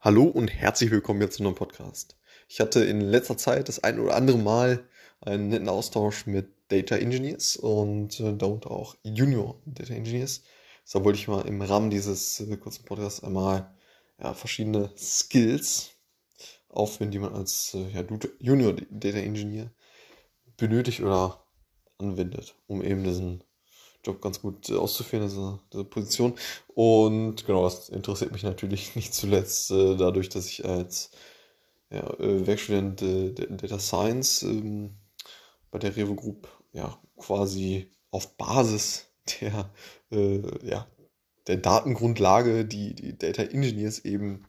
Hallo und herzlich willkommen jetzt zu einem Podcast. Ich hatte in letzter Zeit das ein oder andere Mal einen netten Austausch mit Data Engineers und äh, darunter auch Junior Data Engineers. So wollte ich mal im Rahmen dieses äh, kurzen Podcasts einmal ja, verschiedene Skills aufführen, die man als äh, ja, Junior Data Engineer benötigt oder anwendet, um eben diesen Job ganz gut äh, auszuführen, diese, diese Position. Und genau, das interessiert mich natürlich nicht zuletzt äh, dadurch, dass ich als ja, äh, Werkstudent äh, Data Science ähm, bei der Revo Group ja quasi auf Basis der, äh, ja, der Datengrundlage, die die Data Engineers eben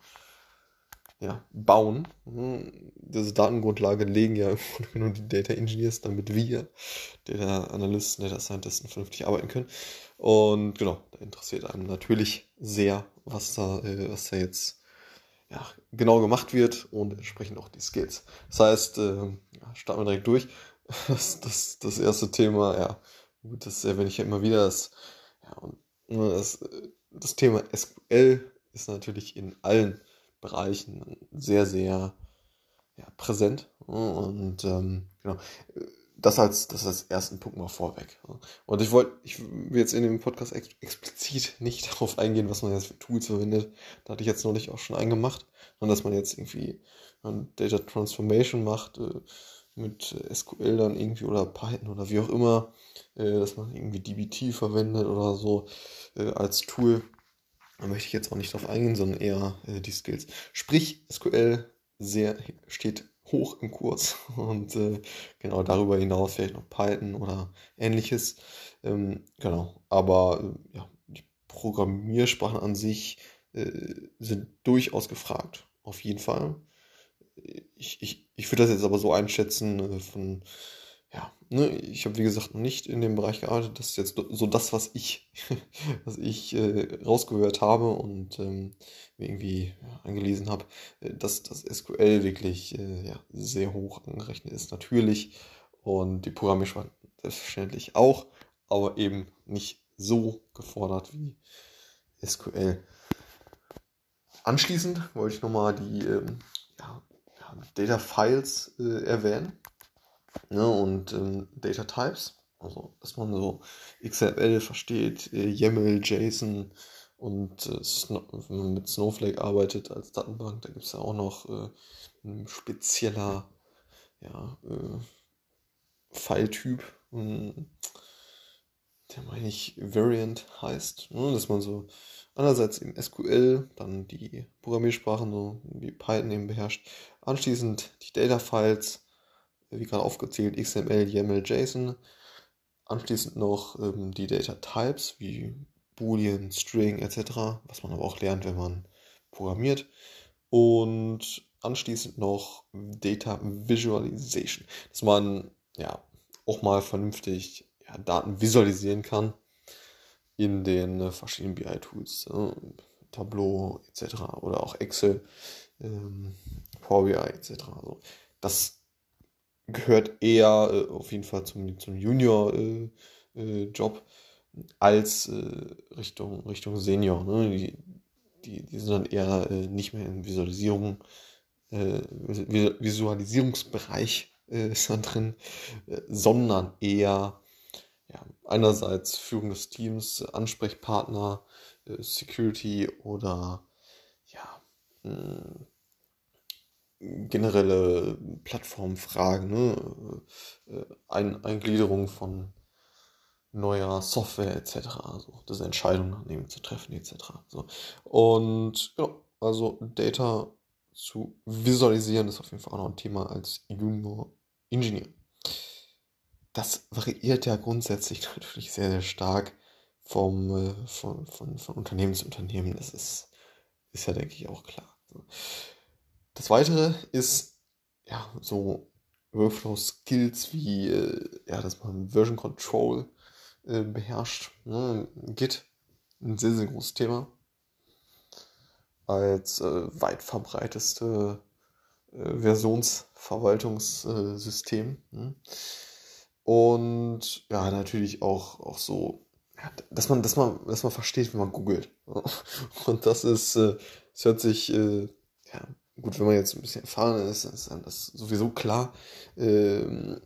ja, bauen. Hm, diese Datengrundlage legen ja nur die Data Engineers, damit wir, Data Analysten, Data Scientisten, vernünftig arbeiten können. Und genau, da interessiert einem natürlich sehr, was da, äh, was da jetzt ja, genau gemacht wird und entsprechend auch die Skills. Das heißt, äh, starten wir direkt durch. Das, das, das erste Thema, ja, gut, das erwähne ich ja immer wieder, das, ja, ne, das, das Thema SQL ist natürlich in allen Bereichen sehr, sehr ja, präsent. Und ähm, genau, das als, das als ersten Punkt mal vorweg. Und ich wollte, ich will jetzt in dem Podcast ex explizit nicht darauf eingehen, was man jetzt für Tools verwendet. Da hatte ich jetzt neulich auch schon eingemacht. Und dass man jetzt irgendwie Data Transformation macht äh, mit SQL dann irgendwie oder Python oder wie auch immer, äh, dass man irgendwie DBT verwendet oder so äh, als Tool. Da möchte ich jetzt auch nicht drauf eingehen, sondern eher äh, die Skills. Sprich, SQL sehr, steht hoch im Kurs und äh, genau darüber hinaus vielleicht noch Python oder ähnliches. Ähm, genau, aber äh, ja, die Programmiersprachen an sich äh, sind durchaus gefragt, auf jeden Fall. Ich, ich, ich würde das jetzt aber so einschätzen äh, von ja, ne, ich habe wie gesagt nicht in dem Bereich gearbeitet. Das ist jetzt so das, was ich, was ich äh, rausgehört habe und ähm, irgendwie angelesen habe, äh, dass das SQL wirklich äh, ja, sehr hoch angerechnet ist, natürlich. Und die Programmiersprache selbstverständlich auch, aber eben nicht so gefordert wie SQL. Anschließend wollte ich nochmal die ähm, ja, Data Files äh, erwähnen ne, und ähm, Data Types. Also, dass man so XML versteht, äh, YAML, JSON und äh, wenn man mit Snowflake arbeitet als Datenbank, da gibt es ja auch noch äh, ein spezieller ja, äh, File-Typ, hm, der meine ich Variant heißt, ne, dass man so einerseits im SQL, dann die Programmiersprachen so wie Python eben beherrscht, anschließend die Data-Files, wie gerade aufgezählt, XML, YAML, JSON. Anschließend noch ähm, die Data Types wie Boolean, String etc., was man aber auch lernt, wenn man programmiert. Und anschließend noch Data Visualization, dass man ja auch mal vernünftig ja, Daten visualisieren kann in den äh, verschiedenen BI-Tools, äh, Tableau etc. oder auch Excel, ähm, Power BI etc. Also das gehört eher äh, auf jeden Fall zum, zum Junior-Job äh, äh, als äh, Richtung, Richtung Senior. Ne? Die, die, die sind dann eher äh, nicht mehr in Visualisierung, Visualisierungsbereich ist dann drin, sondern eher ja, einerseits Führung des Teams, Ansprechpartner, Security oder ja, hm, generelle Plattformfragen, ne? Äh, Ein Eingliederung von neuer Software etc. Also diese Entscheidungen nehmen zu treffen etc. So. Und ja, also Data zu visualisieren ist auf jeden Fall auch noch ein Thema als Junior Engineer. Das variiert ja grundsätzlich natürlich sehr, sehr stark vom, äh, von, von, von Unternehmen zu Unternehmen. Das ist, ist ja, denke ich, auch klar. Das weitere ist ja so Workflow-Skills wie, äh, ja, dass man Version Control äh, beherrscht. Ne? Git, ein sehr, sehr großes Thema. Als äh, weit verbreiteste äh, Versionsverwaltungssystem. Ne? Und ja, natürlich auch, auch so, ja, dass man, dass man, dass man versteht, wie man googelt. Und das ist, äh, es hört sich äh, ja, gut, wenn man jetzt ein bisschen erfahren ist, ist dann das sowieso klar. Ähm,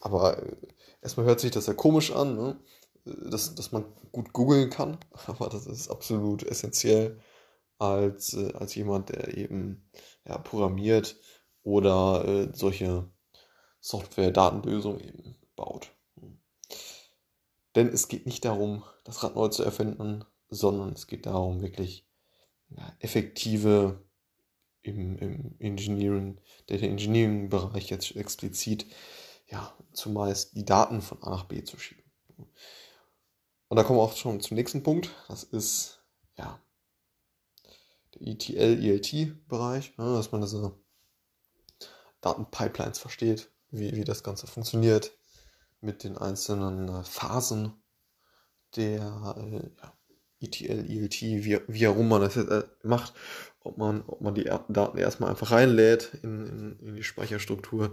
aber äh, erstmal hört sich das ja komisch an, ne? dass, dass man gut googeln kann, aber das ist absolut essentiell als, äh, als jemand, der eben ja, programmiert oder äh, solche Software-Datenlösungen eben baut. Denn es geht nicht darum, das Rad neu zu erfinden, sondern es geht darum, wirklich ja, effektive im, im Engineering, Data Engineering Bereich jetzt explizit, ja, zumeist die Daten von A nach B zu schieben. Und da kommen wir auch schon zum nächsten Punkt. Das ist, ja, der ETL, ELT-Bereich, ne, dass man diese Datenpipelines versteht, wie, wie das Ganze funktioniert mit den einzelnen äh, Phasen der äh, ja, ETL, ELT, wie, wie herum man das jetzt äh, macht, ob man, ob man die Daten erstmal einfach reinlädt in, in, in die Speicherstruktur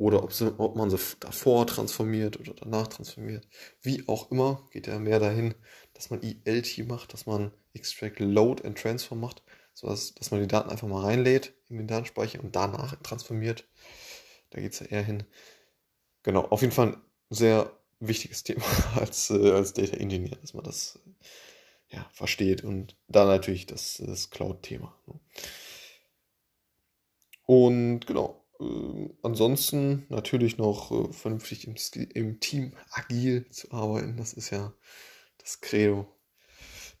oder ob, sie, ob man sie davor transformiert oder danach transformiert. Wie auch immer, geht ja mehr dahin, dass man ELT macht, dass man Extract, Load and Transfer macht, sodass dass man die Daten einfach mal reinlädt in den Datenspeicher und danach transformiert. Da geht es ja eher hin. Genau, auf jeden Fall ein sehr wichtiges Thema als, äh, als Data Engineer, dass man das ja, versteht und dann natürlich das, das Cloud-Thema. Ne? Und genau, äh, ansonsten natürlich noch äh, vernünftig im, im, Team agil zu arbeiten. Das ist ja das Credo,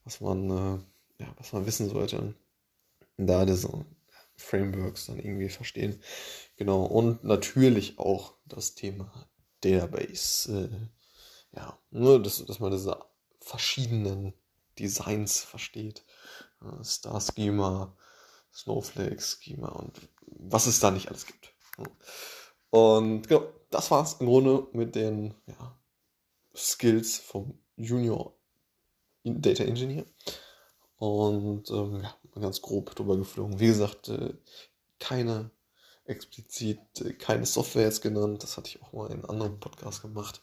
was man, äh, ja, was man wissen sollte. Da diese Frameworks dann irgendwie verstehen. Genau, und natürlich auch das Thema Database. Äh, ja, nur, dass, dass man diese verschiedenen Designs versteht. Star Schema, Snowflake Schema und was es da nicht alles gibt. Und genau, das war es im Grunde mit den ja, Skills vom Junior Data Engineer. Und ähm, ja, ganz grob drüber geflogen. Wie gesagt, äh, keine explizit, keine Software jetzt genannt. Das hatte ich auch mal in einem anderen Podcast gemacht.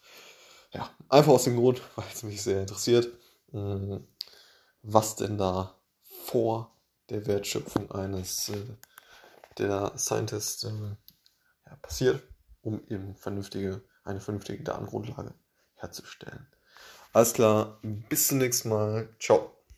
Ja, einfach aus dem Grund, weil es mich sehr interessiert. Mhm was denn da vor der Wertschöpfung eines äh, der Scientist äh, ja, passiert, um eben vernünftige, eine vernünftige Datengrundlage herzustellen. Alles klar, bis zum nächsten Mal. Ciao.